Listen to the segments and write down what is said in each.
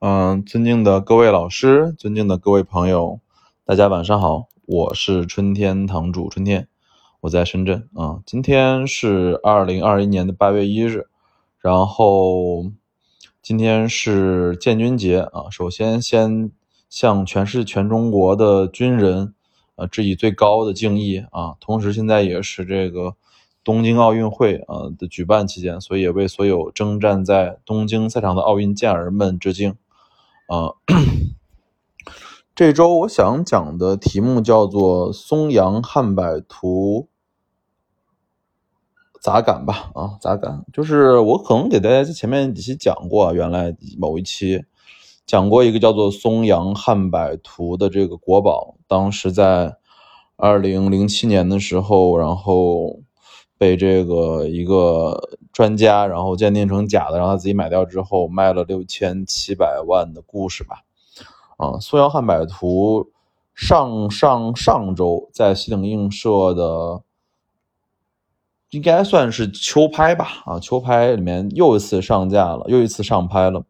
嗯，尊敬的各位老师，尊敬的各位朋友，大家晚上好，我是春天堂主春天，我在深圳啊。今天是二零二一年的八月一日，然后今天是建军节啊。首先，先向全市全中国的军人呃致以最高的敬意啊。同时，现在也是这个东京奥运会啊的举办期间，所以也为所有征战在东京赛场的奥运健儿们致敬。啊，这周我想讲的题目叫做“松阳汉柏图咋感”吧？啊，咋感？就是我可能给大家在前面几期讲过，啊原来某一期讲过一个叫做“松阳汉柏图”的这个国宝，当时在二零零七年的时候，然后被这个一个。专家，然后鉴定成假的，让他自己买掉之后卖了六千七百万的故事吧。啊，苏阳汉柏图上上上周在西岭映社的，应该算是秋拍吧。啊，秋拍里面又一次上架了，又一次上拍了。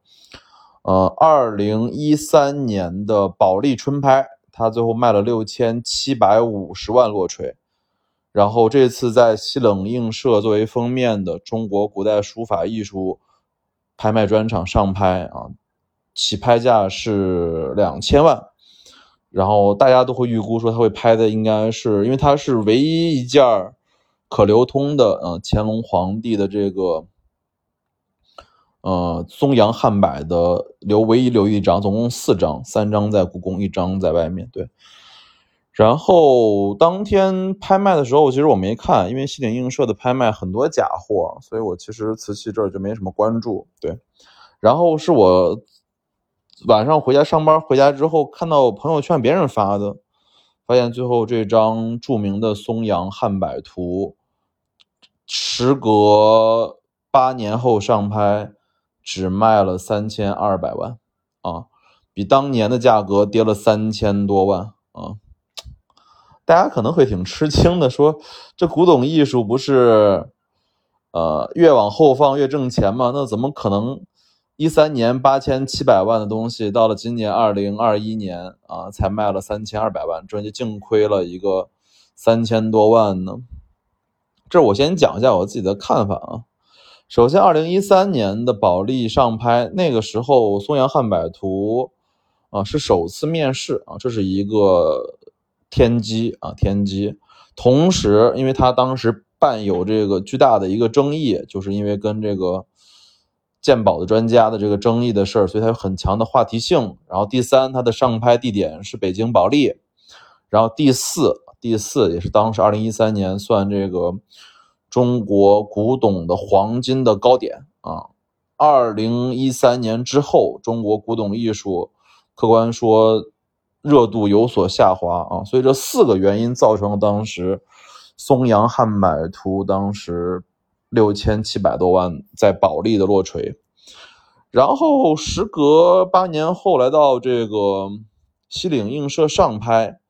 呃，二零一三年的保利春拍，它最后卖了六千七百五十万落锤。然后这次在西冷映社作为封面的中国古代书法艺术拍卖专场上拍啊，起拍价是两千万，然后大家都会预估说他会拍的应该是，因为它是唯一一件可流通的，呃，乾隆皇帝的这个呃松阳汉柏的留唯一留一张，总共四张，三张在故宫，一张在外面，对。然后当天拍卖的时候，其实我没看，因为西岭映社的拍卖很多假货，所以我其实瓷器这儿就没什么关注。对，然后是我晚上回家上班，回家之后看到朋友圈别人发的，发现最后这张著名的松阳汉柏图，时隔八年后上拍，只卖了三千二百万啊，比当年的价格跌了三千多万啊。大家可能会挺吃惊的，说这古董艺术不是，呃，越往后放越挣钱吗？那怎么可能一三年八千七百万的东西，到了今年二零二一年啊，才卖了三千二百万，这就净亏了一个三千多万呢？这我先讲一下我自己的看法啊。首先，二零一三年的保利上拍，那个时候松阳汉柏图啊是首次面世啊，这是一个。天机啊，天机！同时，因为他当时伴有这个巨大的一个争议，就是因为跟这个鉴宝的专家的这个争议的事儿，所以它有很强的话题性。然后第三，它的上拍地点是北京保利。然后第四，第四也是当时二零一三年算这个中国古董的黄金的高点啊。二零一三年之后，中国古董艺术，客观说。热度有所下滑啊，所以这四个原因造成了当时松阳汉柏图当时六千七百多万在保利的落锤，然后时隔八年后来到这个西岭映社上拍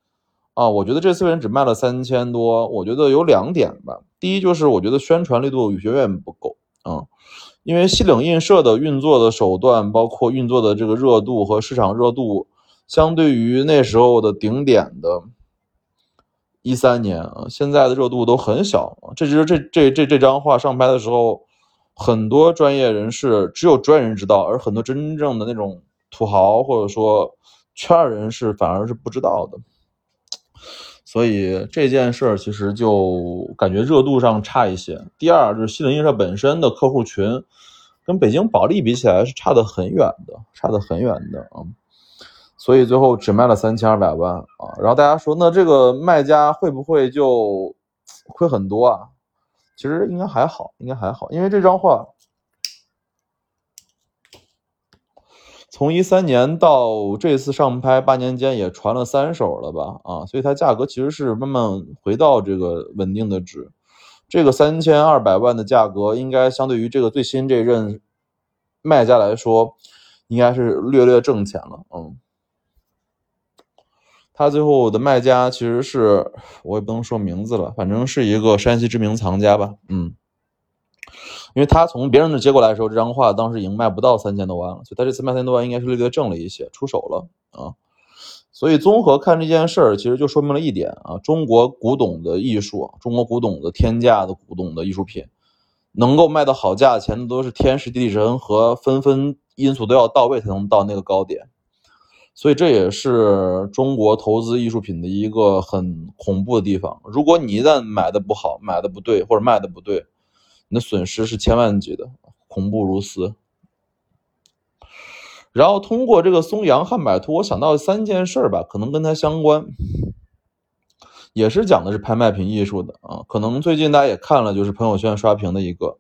啊，我觉得这次人只卖了三千多，我觉得有两点吧，第一就是我觉得宣传力度远远不够啊，因为西岭映社的运作的手段，包括运作的这个热度和市场热度。相对于那时候的顶点的，一三年啊，现在的热度都很小。这就是这这这这张画上拍的时候，很多专业人士只有专业人知道，而很多真正的那种土豪或者说圈儿人士反而是不知道的。所以这件事儿其实就感觉热度上差一些。第二就是西泠印社本身的客户群，跟北京保利比起来是差得很远的，差得很远的啊。所以最后只卖了三千二百万啊，然后大家说，那这个卖家会不会就亏很多啊？其实应该还好，应该还好，因为这张画从一三年到这次上拍八年间也传了三手了吧？啊，所以它价格其实是慢慢回到这个稳定的值。这个三千二百万的价格，应该相对于这个最新这任卖家来说，应该是略略挣钱了，嗯。他最后的卖家其实是我也不能说名字了，反正是一个山西知名藏家吧，嗯，因为他从别人那接过来的时候，这张画当时已经卖不到三千多万了，所以他这次卖三千多万应该是略略挣了一些，出手了啊。所以综合看这件事儿，其实就说明了一点啊，中国古董的艺术，中国古董的天价的古董的艺术品，能够卖到好价钱的，都是天时地利人和，纷纷因素都要到位才能到那个高点。所以这也是中国投资艺术品的一个很恐怖的地方。如果你一旦买的不好，买的不对，或者卖的不对，你的损失是千万级的，恐怖如斯。然后通过这个松阳汉柏图，我想到三件事吧，可能跟它相关，也是讲的是拍卖品艺术的啊。可能最近大家也看了，就是朋友圈刷屏的一个，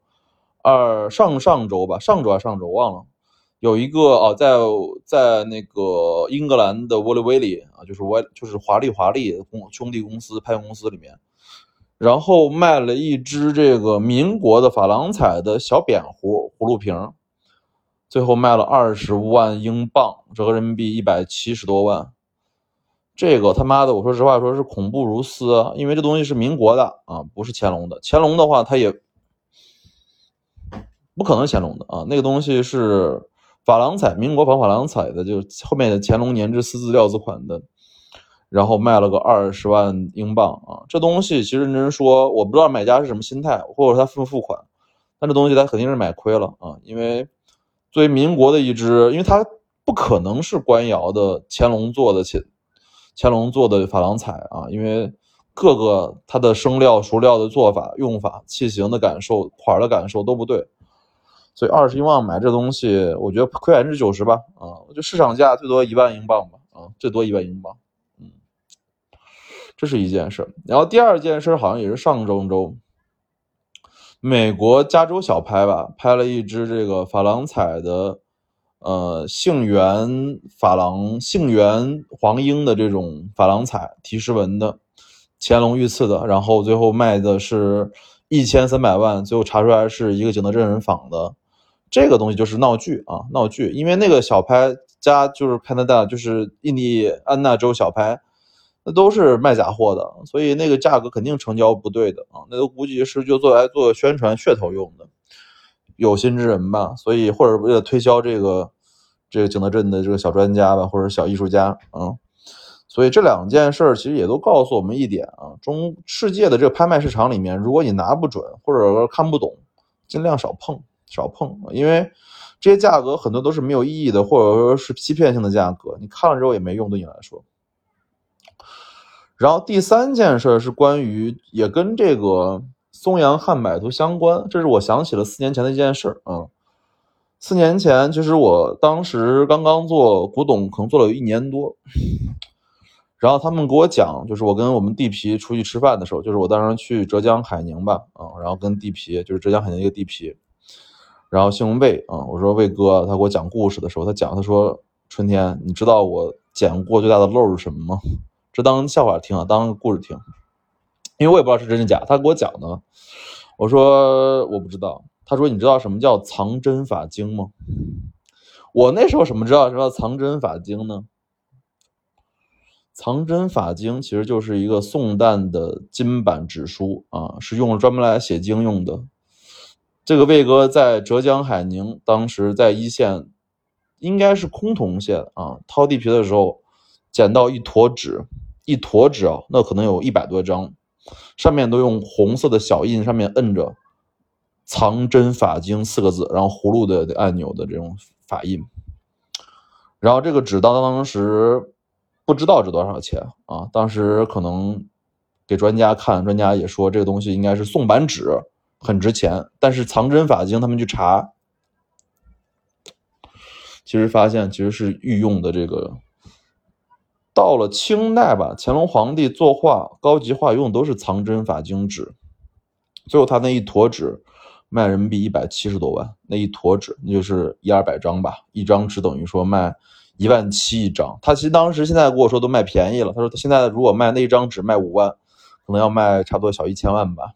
二上上周吧，上周还是上周忘了。有一个啊，在在那个英格兰的沃利威里啊，就是我就是华丽华丽公兄弟公司拍卖公司里面，然后卖了一只这个民国的珐琅彩的小扁壶葫芦瓶，最后卖了二十万英镑，折合人民币一百七十多万。这个他妈的，我说实话说是恐怖如斯，因为这东西是民国的啊，不是乾隆的。乾隆的话，他也不可能乾隆的啊，那个东西是。珐琅彩，民国仿珐琅彩的，就是后面的乾隆年制私字料子款的，然后卖了个二十万英镑啊！这东西其实真说，我不知道买家是什么心态，或者他付不付款，但这东西他肯定是买亏了啊！因为作为民国的一只，因为它不可能是官窑的乾隆做的乾乾隆做的珐琅彩啊，因为各个它的生料、熟料的做法、用法、器型的感受、款的感受都不对。所以二十英镑买这东西，我觉得亏百分之九十吧，啊，就市场价最多一万英镑吧，啊，最多一万英镑，嗯，这是一件事。然后第二件事好像也是上周周，美国加州小拍吧，拍了一只这个珐琅彩的，呃，杏园珐琅、杏园黄英的这种珐琅彩提示纹的，乾隆御赐的，然后最后卖的是一千三百万，最后查出来是一个景德镇人仿的。这个东西就是闹剧啊，闹剧！因为那个小拍加就是 Canada，就是印第安纳州小拍，那都是卖假货的，所以那个价格肯定成交不对的啊。那都估计是就做来做宣传噱头用的，有心之人吧。所以或者为了推销这个这个景德镇的这个小专家吧，或者小艺术家啊。所以这两件事其实也都告诉我们一点啊：中世界的这个拍卖市场里面，如果你拿不准或者说看不懂，尽量少碰。少碰，因为这些价格很多都是没有意义的，或者说是欺骗性的价格，你看了之后也没用，对你来说。然后第三件事是关于，也跟这个松阳汉柏图相关，这是我想起了四年前的一件事啊。四年前，其实我当时刚刚做古董，可能做了有一年多。然后他们给我讲，就是我跟我们地皮出去吃饭的时候，就是我当时去浙江海宁吧，啊，然后跟地皮，就是浙江海宁一个地皮。然后姓魏啊，我说魏哥，他给我讲故事的时候，他讲，他说春天，你知道我捡过最大的漏是什么吗？这当笑话听啊，当故事听，因为我也不知道是真是假，他给我讲的。我说我不知道，他说你知道什么叫藏针法经吗？我那时候什么知道什么叫藏针法经呢？藏针法经其实就是一个宋代的金版纸书啊，是用专门来写经用的。这个魏哥在浙江海宁，当时在一线，应该是崆峒县啊，掏地皮的时候，捡到一坨纸，一坨纸啊，那可能有一百多张，上面都用红色的小印，上面摁着“藏针法经”四个字，然后葫芦的按钮的这种法印。然后这个纸当当时不知道值多少钱啊，当时可能给专家看，专家也说这个东西应该是宋版纸。很值钱，但是藏针法经他们去查，其实发现其实是御用的这个。到了清代吧，乾隆皇帝作画高级画用都是藏针法经纸，最后他那一坨纸卖人民币一百七十多万，那一坨纸那就是一二百张吧，一张纸等于说卖一万七一张。他其实当时现在跟我说都卖便宜了，他说他现在如果卖那一张纸卖五万，可能要卖差不多小一千万吧。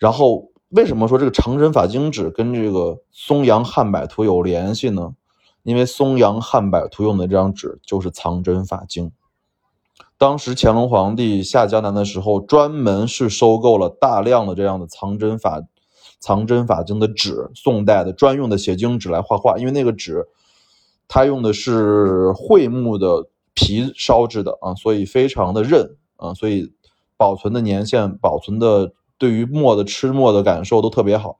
然后为什么说这个长针法经纸跟这个松阳汉柏图有联系呢？因为松阳汉柏图用的这张纸就是藏针法经。当时乾隆皇帝下江南的时候，专门是收购了大量的这样的藏针法藏针法经的纸，宋代的专用的写经纸来画画，因为那个纸它用的是桧木的皮烧制的啊，所以非常的韧啊，所以保存的年限、保存的对于墨的吃墨的感受都特别好。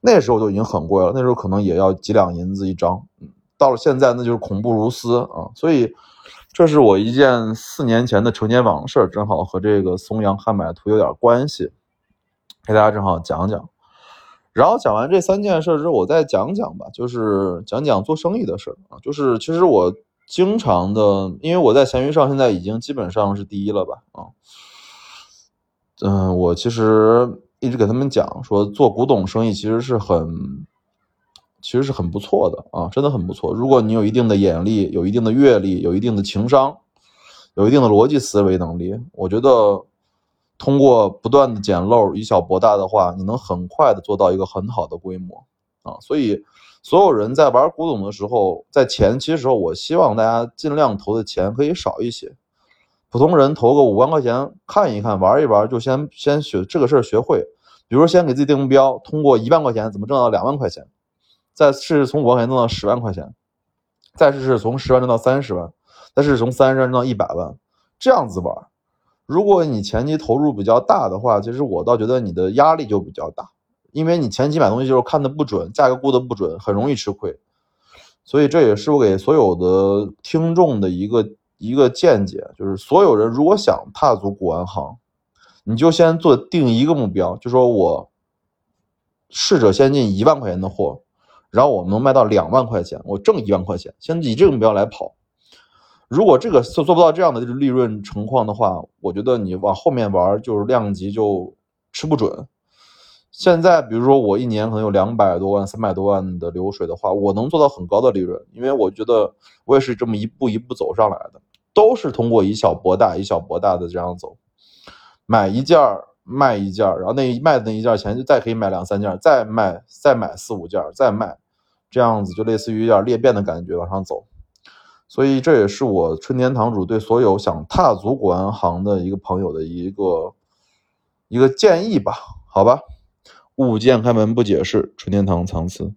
那时候就已经很贵了，那时候可能也要几两银子一张，到了现在那就是恐怖如斯啊，所以。这是我一件四年前的成年往事，正好和这个松阳汉买图有点关系，给大家正好讲讲。然后讲完这三件事之后，我再讲讲吧，就是讲讲做生意的事啊。就是其实我经常的，因为我在闲鱼上现在已经基本上是第一了吧啊。嗯，我其实一直给他们讲说，做古董生意其实是很。其实是很不错的啊，真的很不错。如果你有一定的眼力，有一定的阅历，有一定的情商，有一定的逻辑思维能力，我觉得通过不断的捡漏，以小博大的话，你能很快的做到一个很好的规模啊。所以，所有人在玩古董的时候，在前期的时候，我希望大家尽量投的钱可以少一些。普通人投个五万块钱看一看，玩一玩，就先先学这个事儿学会。比如，先给自己定目标，通过一万块钱怎么挣到两万块钱。再试试从五万块钱挣到十万块钱，再试试从十万挣到三十万，再试试从三十万挣到一百万，这样子玩。如果你前期投入比较大的话，其实我倒觉得你的压力就比较大，因为你前期买东西就是看的不准，价格估的不准，很容易吃亏。所以这也是我给所有的听众的一个一个见解，就是所有人如果想踏足古玩行，你就先做定一个目标，就说我试着先进一万块钱的货。然后我们能卖到两万块钱，我挣一万块钱，先以这个目标来跑。如果这个做做不到这样的利润情况的话，我觉得你往后面玩就是量级就吃不准。现在比如说我一年可能有两百多万、三百多万的流水的话，我能做到很高的利润，因为我觉得我也是这么一步一步走上来的，都是通过以小博大、以小博大的这样走，买一件儿。卖一件然后那卖的那一件钱就再可以买两三件，再卖再买四五件，再卖。这样子就类似于有点裂变的感觉往上走，所以这也是我春天堂主对所有想踏足古玩行的一个朋友的一个一个建议吧，好吧，物件开门不解释，春天堂藏词。